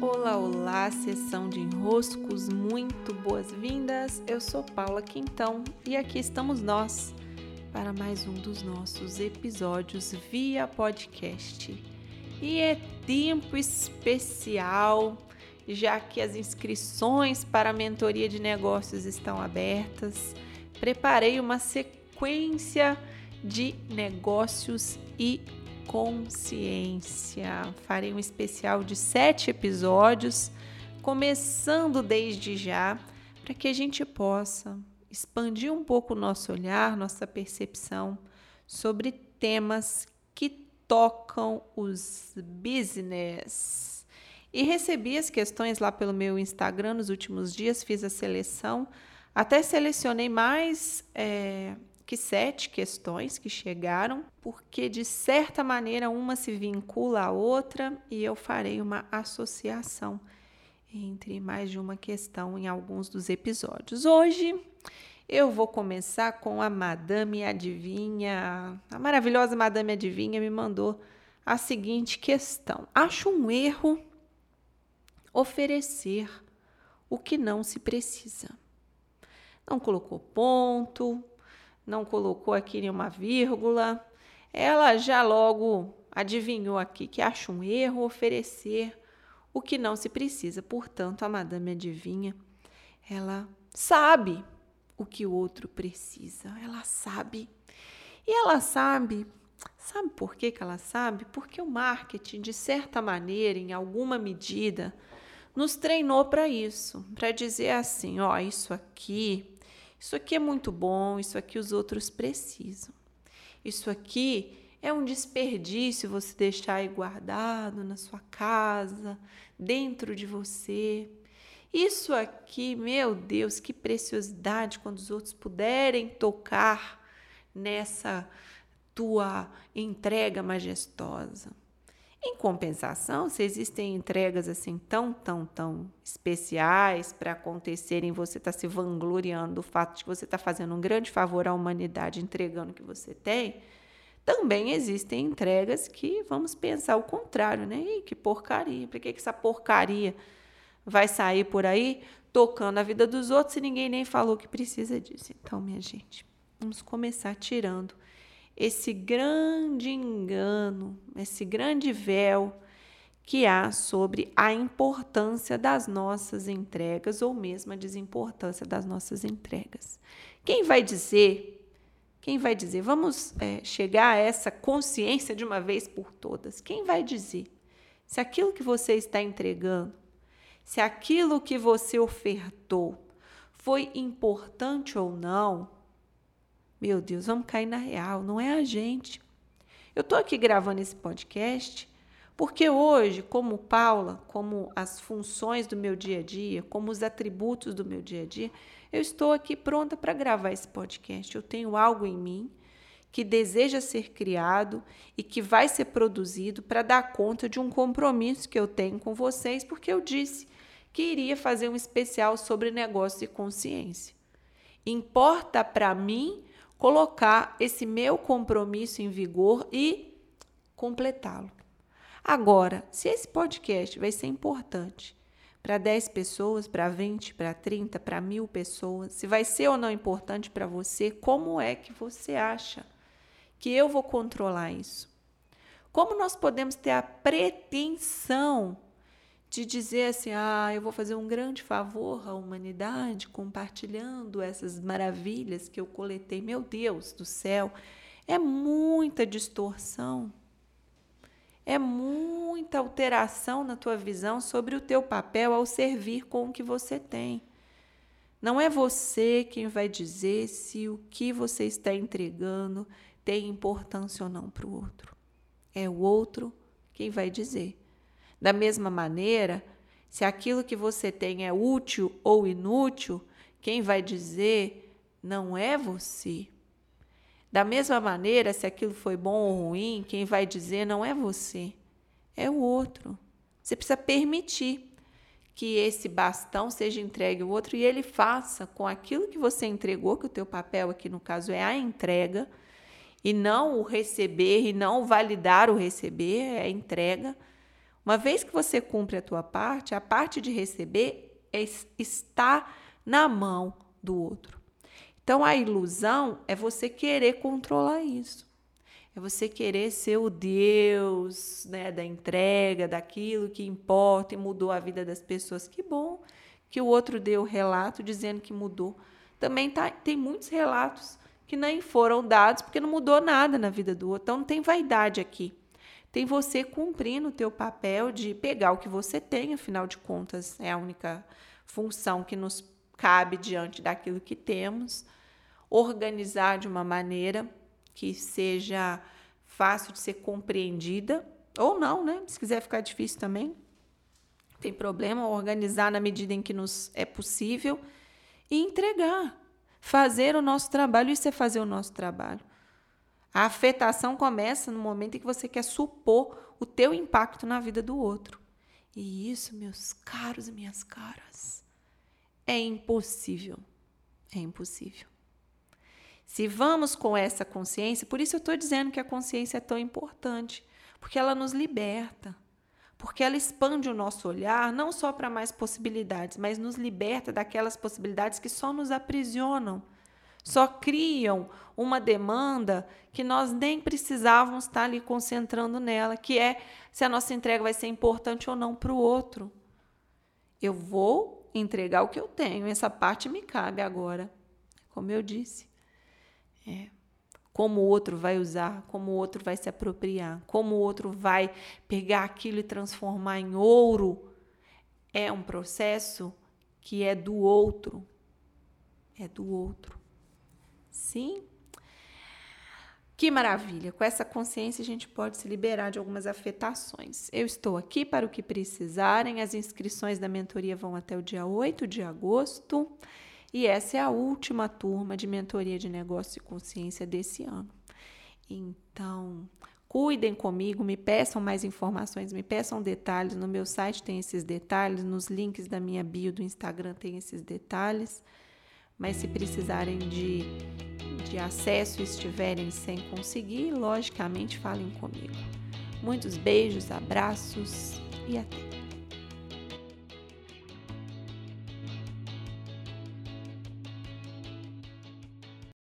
Olá, olá, sessão de enroscos, muito boas-vindas. Eu sou Paula Quintão e aqui estamos nós para mais um dos nossos episódios via podcast. E é tempo especial, já que as inscrições para a mentoria de negócios estão abertas. Preparei uma sequência de negócios e consciência. Farei um especial de sete episódios, começando desde já, para que a gente possa expandir um pouco o nosso olhar, nossa percepção sobre temas que tocam os business. E recebi as questões lá pelo meu Instagram nos últimos dias, fiz a seleção, até selecionei mais é, que sete questões que chegaram, porque de certa maneira uma se vincula à outra e eu farei uma associação entre mais de uma questão em alguns dos episódios. Hoje eu vou começar com a Madame Adivinha. A maravilhosa Madame Adivinha me mandou a seguinte questão: Acho um erro oferecer o que não se precisa. Não colocou ponto, não colocou aqui nenhuma vírgula. Ela já logo adivinhou aqui que acha um erro oferecer o que não se precisa. Portanto, a madame adivinha, ela sabe o que o outro precisa. Ela sabe. E ela sabe, sabe por que, que ela sabe? Porque o marketing, de certa maneira, em alguma medida, nos treinou para isso, para dizer assim, ó, isso aqui isso aqui é muito bom, isso aqui os outros precisam. Isso aqui é um desperdício você deixar aí guardado na sua casa, dentro de você. Isso aqui, meu Deus, que preciosidade quando os outros puderem tocar nessa tua entrega majestosa. Em compensação, se existem entregas assim tão, tão, tão especiais para acontecerem, você está se vangloriando do fato de que você está fazendo um grande favor à humanidade entregando o que você tem, também existem entregas que vamos pensar o contrário, né? Ih, que porcaria, por que, que essa porcaria vai sair por aí tocando a vida dos outros se ninguém nem falou que precisa disso? Então, minha gente, vamos começar tirando esse grande engano, esse grande véu que há sobre a importância das nossas entregas ou mesmo a desimportância das nossas entregas. Quem vai dizer? Quem vai dizer? Vamos é, chegar a essa consciência de uma vez por todas. Quem vai dizer se aquilo que você está entregando, se aquilo que você ofertou foi importante ou não? Meu Deus, vamos cair na real, não é a gente. Eu estou aqui gravando esse podcast porque hoje, como Paula, como as funções do meu dia a dia, como os atributos do meu dia a dia, eu estou aqui pronta para gravar esse podcast. Eu tenho algo em mim que deseja ser criado e que vai ser produzido para dar conta de um compromisso que eu tenho com vocês, porque eu disse que iria fazer um especial sobre negócio e consciência. Importa para mim colocar esse meu compromisso em vigor e completá-lo. Agora, se esse podcast vai ser importante para 10 pessoas, para 20, para 30, para mil pessoas, se vai ser ou não importante para você, como é que você acha que eu vou controlar isso? Como nós podemos ter a pretensão de dizer assim: ah, eu vou fazer um grande favor à humanidade compartilhando essas maravilhas que eu coletei. Meu Deus do céu, é muita distorção. É muita alteração na tua visão sobre o teu papel ao servir com o que você tem. Não é você quem vai dizer se o que você está entregando tem importância ou não para o outro. É o outro quem vai dizer. Da mesma maneira, se aquilo que você tem é útil ou inútil, quem vai dizer não é você. Da mesma maneira, se aquilo foi bom ou ruim, quem vai dizer não é você, é o outro. Você precisa permitir que esse bastão seja entregue ao outro e ele faça com aquilo que você entregou, que o teu papel aqui no caso é a entrega, e não o receber e não validar o receber, é a entrega Uma vez que você cumpre a tua parte, a parte de receber é, está na mão do outro. Então a ilusão é você querer controlar isso. É você querer ser o Deus né, da entrega, daquilo que importa e mudou a vida das pessoas. Que bom que o outro deu relato dizendo que mudou. Também tá, tem muitos relatos que nem foram dados porque não mudou nada na vida do outro. Então não tem vaidade aqui tem você cumprindo o teu papel de pegar o que você tem, afinal de contas, é a única função que nos cabe diante daquilo que temos, organizar de uma maneira que seja fácil de ser compreendida. Ou não, né? Se quiser ficar difícil também, tem problema, organizar na medida em que nos é possível. E entregar, fazer o nosso trabalho, isso é fazer o nosso trabalho. A afetação começa no momento em que você quer supor o teu impacto na vida do outro. E isso, meus caros e minhas caras, é impossível. É impossível. Se vamos com essa consciência, por isso eu estou dizendo que a consciência é tão importante, porque ela nos liberta, porque ela expande o nosso olhar não só para mais possibilidades, mas nos liberta daquelas possibilidades que só nos aprisionam só criam uma demanda que nós nem precisávamos estar ali concentrando nela, que é se a nossa entrega vai ser importante ou não para o outro. Eu vou entregar o que eu tenho, essa parte me cabe agora, como eu disse. É. Como o outro vai usar, como o outro vai se apropriar, como o outro vai pegar aquilo e transformar em ouro, é um processo que é do outro. É do outro. Sim. Que maravilha! Com essa consciência a gente pode se liberar de algumas afetações. Eu estou aqui para o que precisarem. As inscrições da mentoria vão até o dia 8 de agosto. E essa é a última turma de mentoria de negócio e consciência desse ano. Então, cuidem comigo, me peçam mais informações, me peçam detalhes. No meu site tem esses detalhes, nos links da minha bio do Instagram tem esses detalhes mas se precisarem de, de acesso e estiverem sem conseguir, logicamente falem comigo. Muitos beijos, abraços e até!